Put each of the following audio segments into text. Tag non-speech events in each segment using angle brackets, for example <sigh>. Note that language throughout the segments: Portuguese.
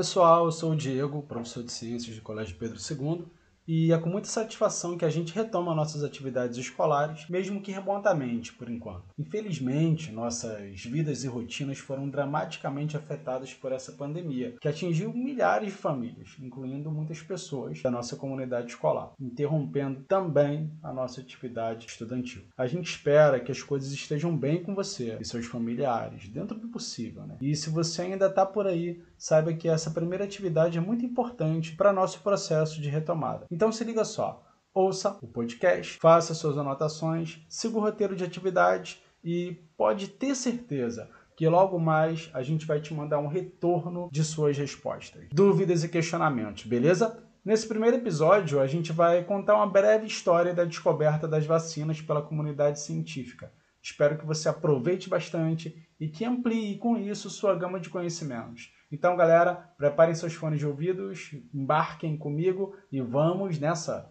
pessoal, eu sou o Diego, professor de Ciências do Colégio Pedro II e é com muita satisfação que a gente retoma nossas atividades escolares, mesmo que remotamente, por enquanto. Infelizmente, nossas vidas e rotinas foram dramaticamente afetadas por essa pandemia, que atingiu milhares de famílias, incluindo muitas pessoas da nossa comunidade escolar, interrompendo também a nossa atividade estudantil. A gente espera que as coisas estejam bem com você e seus familiares, dentro do possível, né? E se você ainda está por aí, saiba que essa primeira atividade é muito importante para nosso processo de retomada. Então se liga só, ouça o podcast, faça suas anotações, siga o roteiro de atividades e pode ter certeza que logo mais a gente vai te mandar um retorno de suas respostas, dúvidas e questionamentos, beleza? Nesse primeiro episódio, a gente vai contar uma breve história da descoberta das vacinas pela comunidade científica. Espero que você aproveite bastante e que amplie com isso sua gama de conhecimentos. Então, galera, preparem seus fones de ouvidos, embarquem comigo e vamos nessa!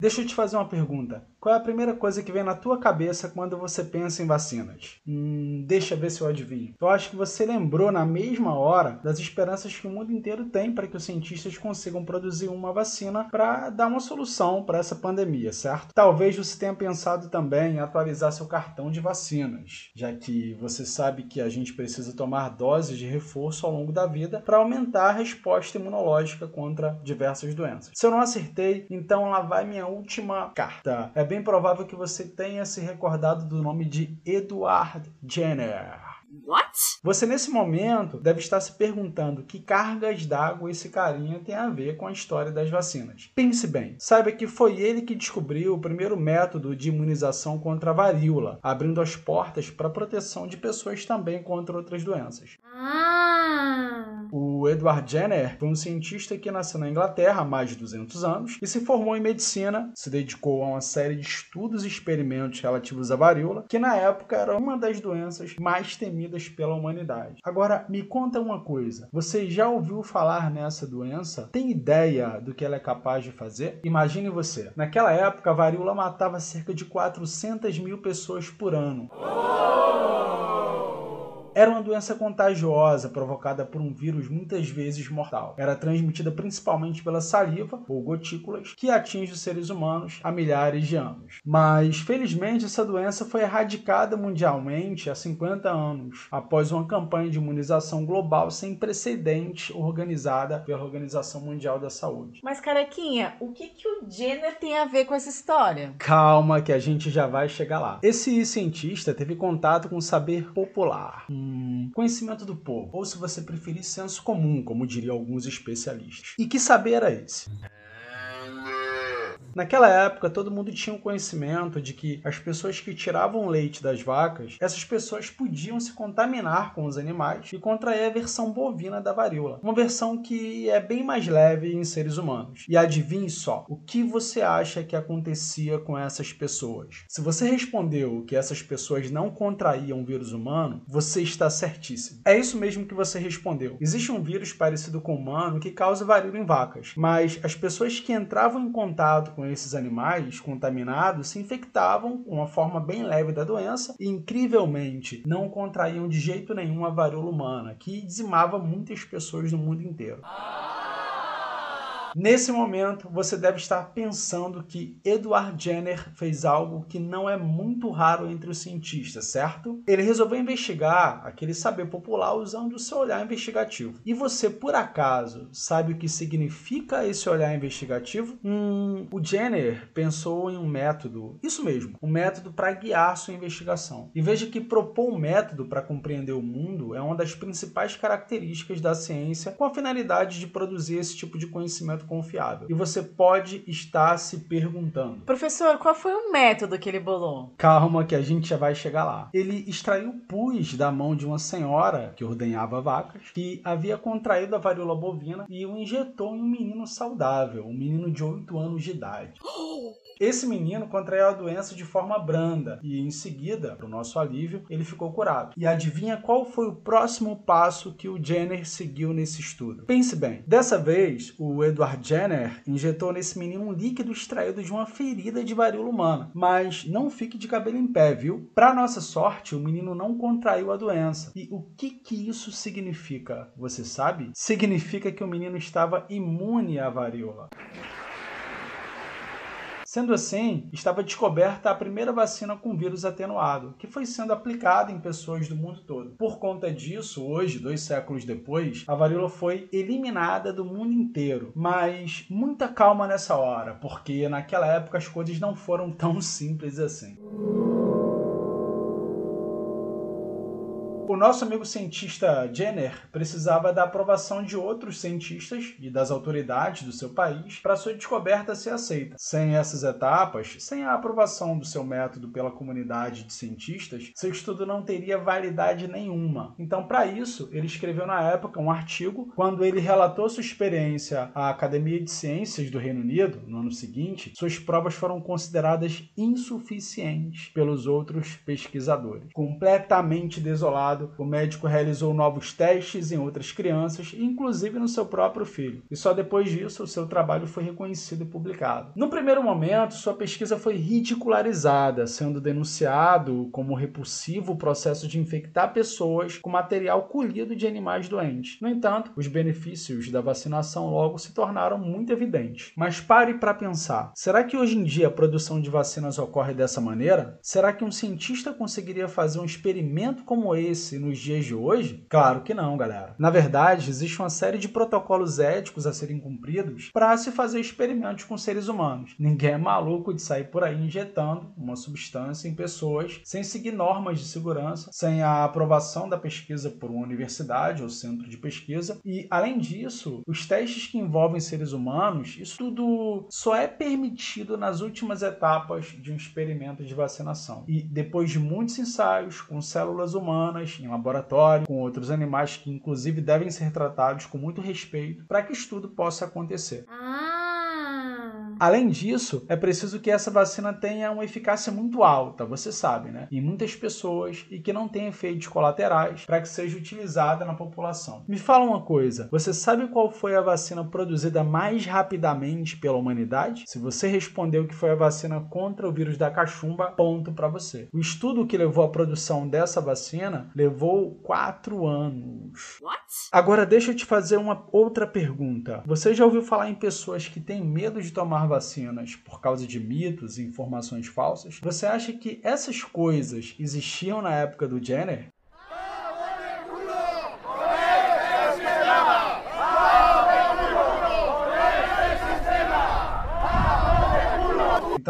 Deixa eu te fazer uma pergunta. Qual é a primeira coisa que vem na tua cabeça quando você pensa em vacinas? Hum, deixa ver se eu adivinho. Eu acho que você lembrou na mesma hora das esperanças que o mundo inteiro tem para que os cientistas consigam produzir uma vacina para dar uma solução para essa pandemia, certo? Talvez você tenha pensado também em atualizar seu cartão de vacinas, já que você sabe que a gente precisa tomar doses de reforço ao longo da vida para aumentar a resposta imunológica contra diversas doenças. Se eu não acertei, então lá vai minha última carta. É bem provável que você tenha se recordado do nome de Edward Jenner. What? Você nesse momento deve estar se perguntando que cargas d'água esse carinha tem a ver com a história das vacinas. Pense bem, saiba que foi ele que descobriu o primeiro método de imunização contra a varíola, abrindo as portas para a proteção de pessoas também contra outras doenças. Ah! O Edward Jenner foi um cientista que nasceu na Inglaterra há mais de 200 anos e se formou em medicina, se dedicou a uma série de estudos e experimentos relativos à varíola, que na época era uma das doenças mais temidas pela humanidade. Agora, me conta uma coisa: você já ouviu falar nessa doença? Tem ideia do que ela é capaz de fazer? Imagine você, naquela época a varíola matava cerca de 400 mil pessoas por ano. Era uma doença contagiosa provocada por um vírus muitas vezes mortal. Era transmitida principalmente pela saliva ou gotículas que atinge os seres humanos há milhares de anos. Mas felizmente essa doença foi erradicada mundialmente há 50 anos, após uma campanha de imunização global sem precedentes organizada pela Organização Mundial da Saúde. Mas, carequinha, o que, que o Jenner tem a ver com essa história? Calma que a gente já vai chegar lá. Esse cientista teve contato com o saber popular. Conhecimento do povo, ou se você preferir, senso comum, como diriam alguns especialistas. E que saber era esse? Naquela época, todo mundo tinha um conhecimento de que as pessoas que tiravam leite das vacas, essas pessoas podiam se contaminar com os animais e contrair a versão bovina da varíola. Uma versão que é bem mais leve em seres humanos. E adivinhe só, o que você acha que acontecia com essas pessoas? Se você respondeu que essas pessoas não contraíam o vírus humano, você está certíssimo. É isso mesmo que você respondeu. Existe um vírus parecido com o humano que causa varíola em vacas, mas as pessoas que entravam em contato com esses animais contaminados se infectavam com uma forma bem leve da doença e, incrivelmente, não contraíam de jeito nenhum a varíola humana, que dizimava muitas pessoas no mundo inteiro. Nesse momento, você deve estar pensando que Edward Jenner fez algo que não é muito raro entre os cientistas, certo? Ele resolveu investigar aquele saber popular usando o seu olhar investigativo. E você, por acaso, sabe o que significa esse olhar investigativo? Hum, o Jenner pensou em um método, isso mesmo, um método para guiar sua investigação. E veja que propor um método para compreender o mundo é uma das principais características da ciência com a finalidade de produzir esse tipo de conhecimento confiável. E você pode estar se perguntando: Professor, qual foi o método que ele bolou? Calma, que a gente já vai chegar lá. Ele extraiu pus da mão de uma senhora que ordenhava vacas, que havia contraído a varíola bovina e o injetou em um menino saudável, um menino de 8 anos de idade. Esse menino contraiu a doença de forma branda e, em seguida, para o nosso alívio, ele ficou curado. E adivinha qual foi o próximo passo que o Jenner seguiu nesse estudo? Pense bem, dessa vez o Edward Edward Jenner injetou nesse menino um líquido extraído de uma ferida de varíola humana. Mas não fique de cabelo em pé, viu? Para nossa sorte, o menino não contraiu a doença. E o que que isso significa? Você sabe? Significa que o menino estava imune à varíola. Sendo assim, estava descoberta a primeira vacina com vírus atenuado, que foi sendo aplicada em pessoas do mundo todo. Por conta disso, hoje, dois séculos depois, a varíola foi eliminada do mundo inteiro. Mas muita calma nessa hora, porque naquela época as coisas não foram tão <laughs> simples assim. Nosso amigo cientista Jenner precisava da aprovação de outros cientistas e das autoridades do seu país para sua descoberta ser aceita. Sem essas etapas, sem a aprovação do seu método pela comunidade de cientistas, seu estudo não teria validade nenhuma. Então, para isso, ele escreveu na época um artigo quando ele relatou sua experiência à Academia de Ciências do Reino Unido no ano seguinte. Suas provas foram consideradas insuficientes pelos outros pesquisadores. Completamente desolado o médico realizou novos testes em outras crianças, inclusive no seu próprio filho. E só depois disso o seu trabalho foi reconhecido e publicado. No primeiro momento, sua pesquisa foi ridicularizada, sendo denunciado como repulsivo o processo de infectar pessoas com material colhido de animais doentes. No entanto, os benefícios da vacinação logo se tornaram muito evidentes. Mas pare para pensar: será que hoje em dia a produção de vacinas ocorre dessa maneira? Será que um cientista conseguiria fazer um experimento como esse? Nos dias de hoje? Claro que não, galera. Na verdade, existe uma série de protocolos éticos a serem cumpridos para se fazer experimentos com seres humanos. Ninguém é maluco de sair por aí injetando uma substância em pessoas sem seguir normas de segurança, sem a aprovação da pesquisa por uma universidade ou centro de pesquisa. E, além disso, os testes que envolvem seres humanos, isso tudo só é permitido nas últimas etapas de um experimento de vacinação. E depois de muitos ensaios com células humanas em laboratório, com outros animais que inclusive devem ser tratados com muito respeito para que estudo possa acontecer. Ah. Além disso, é preciso que essa vacina tenha uma eficácia muito alta, você sabe, né? Em muitas pessoas e que não tenha efeitos colaterais para que seja utilizada na população. Me fala uma coisa, você sabe qual foi a vacina produzida mais rapidamente pela humanidade? Se você respondeu que foi a vacina contra o vírus da cachumba, ponto para você. O estudo que levou à produção dessa vacina levou quatro anos. What? Agora deixa eu te fazer uma outra pergunta. Você já ouviu falar em pessoas que têm medo de tomar vacinas por causa de mitos e informações falsas? Você acha que essas coisas existiam na época do Jenner?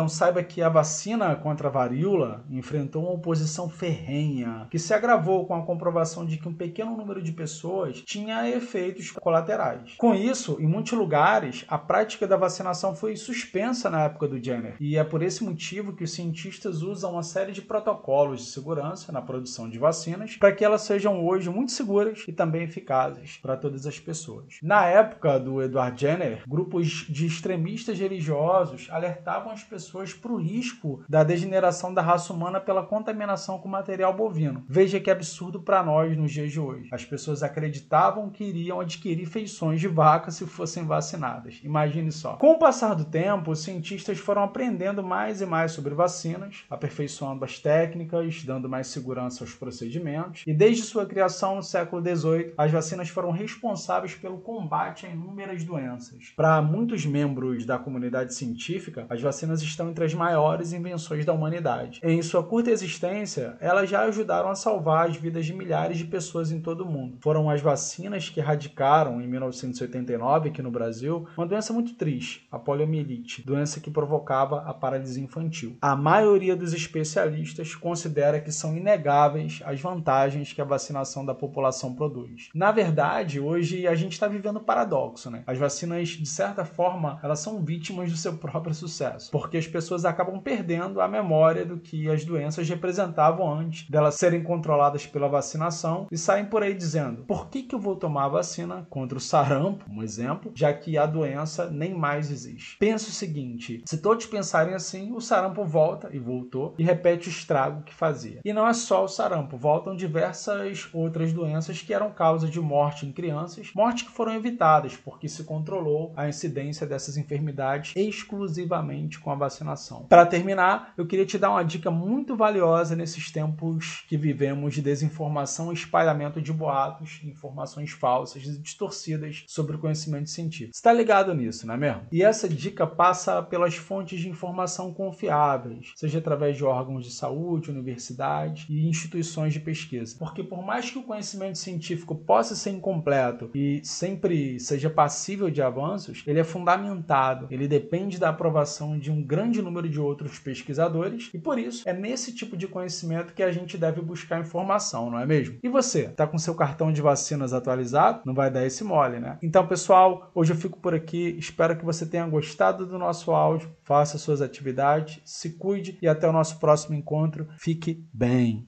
Então saiba que a vacina contra a varíola enfrentou uma oposição ferrenha, que se agravou com a comprovação de que um pequeno número de pessoas tinha efeitos colaterais. Com isso, em muitos lugares, a prática da vacinação foi suspensa na época do Jenner, e é por esse motivo que os cientistas usam uma série de protocolos de segurança na produção de vacinas para que elas sejam hoje muito seguras e também eficazes para todas as pessoas. Na época do Edward Jenner, grupos de extremistas religiosos alertavam as pessoas pessoas para o risco da degeneração da raça humana pela contaminação com material bovino. Veja que absurdo para nós nos dias de hoje. As pessoas acreditavam que iriam adquirir feições de vaca se fossem vacinadas. Imagine só. Com o passar do tempo, os cientistas foram aprendendo mais e mais sobre vacinas, aperfeiçoando as técnicas, dando mais segurança aos procedimentos, e desde sua criação no século XVIII, as vacinas foram responsáveis pelo combate a inúmeras doenças. Para muitos membros da comunidade científica, as vacinas estão entre as maiores invenções da humanidade. Em sua curta existência, elas já ajudaram a salvar as vidas de milhares de pessoas em todo o mundo. Foram as vacinas que erradicaram, em 1989, aqui no Brasil, uma doença muito triste, a poliomielite, doença que provocava a paralisia infantil. A maioria dos especialistas considera que são inegáveis as vantagens que a vacinação da população produz. Na verdade, hoje a gente está vivendo um paradoxo, né? As vacinas, de certa forma, elas são vítimas do seu próprio sucesso, porque as pessoas acabam perdendo a memória do que as doenças representavam antes delas serem controladas pela vacinação e saem por aí dizendo: por que, que eu vou tomar a vacina contra o sarampo, um exemplo, já que a doença nem mais existe? Penso o seguinte: se todos pensarem assim, o sarampo volta e voltou e repete o estrago que fazia. E não é só o sarampo, voltam diversas outras doenças que eram causa de morte em crianças, mortes que foram evitadas porque se controlou a incidência dessas enfermidades exclusivamente com a vacinação. Para terminar, eu queria te dar uma dica muito valiosa nesses tempos que vivemos de desinformação e espalhamento de boatos, informações falsas e distorcidas sobre o conhecimento científico. Está ligado nisso, não é mesmo? E essa dica passa pelas fontes de informação confiáveis, seja através de órgãos de saúde, universidades e instituições de pesquisa. Porque por mais que o conhecimento científico possa ser incompleto e sempre seja passível de avanços, ele é fundamentado, ele depende da aprovação de um grande número de outros pesquisadores e por isso é nesse tipo de conhecimento que a gente deve buscar informação, não é mesmo? E você, tá com seu cartão de vacinas atualizado? Não vai dar esse mole, né? Então, pessoal, hoje eu fico por aqui. Espero que você tenha gostado do nosso áudio. Faça suas atividades, se cuide e até o nosso próximo encontro. Fique bem.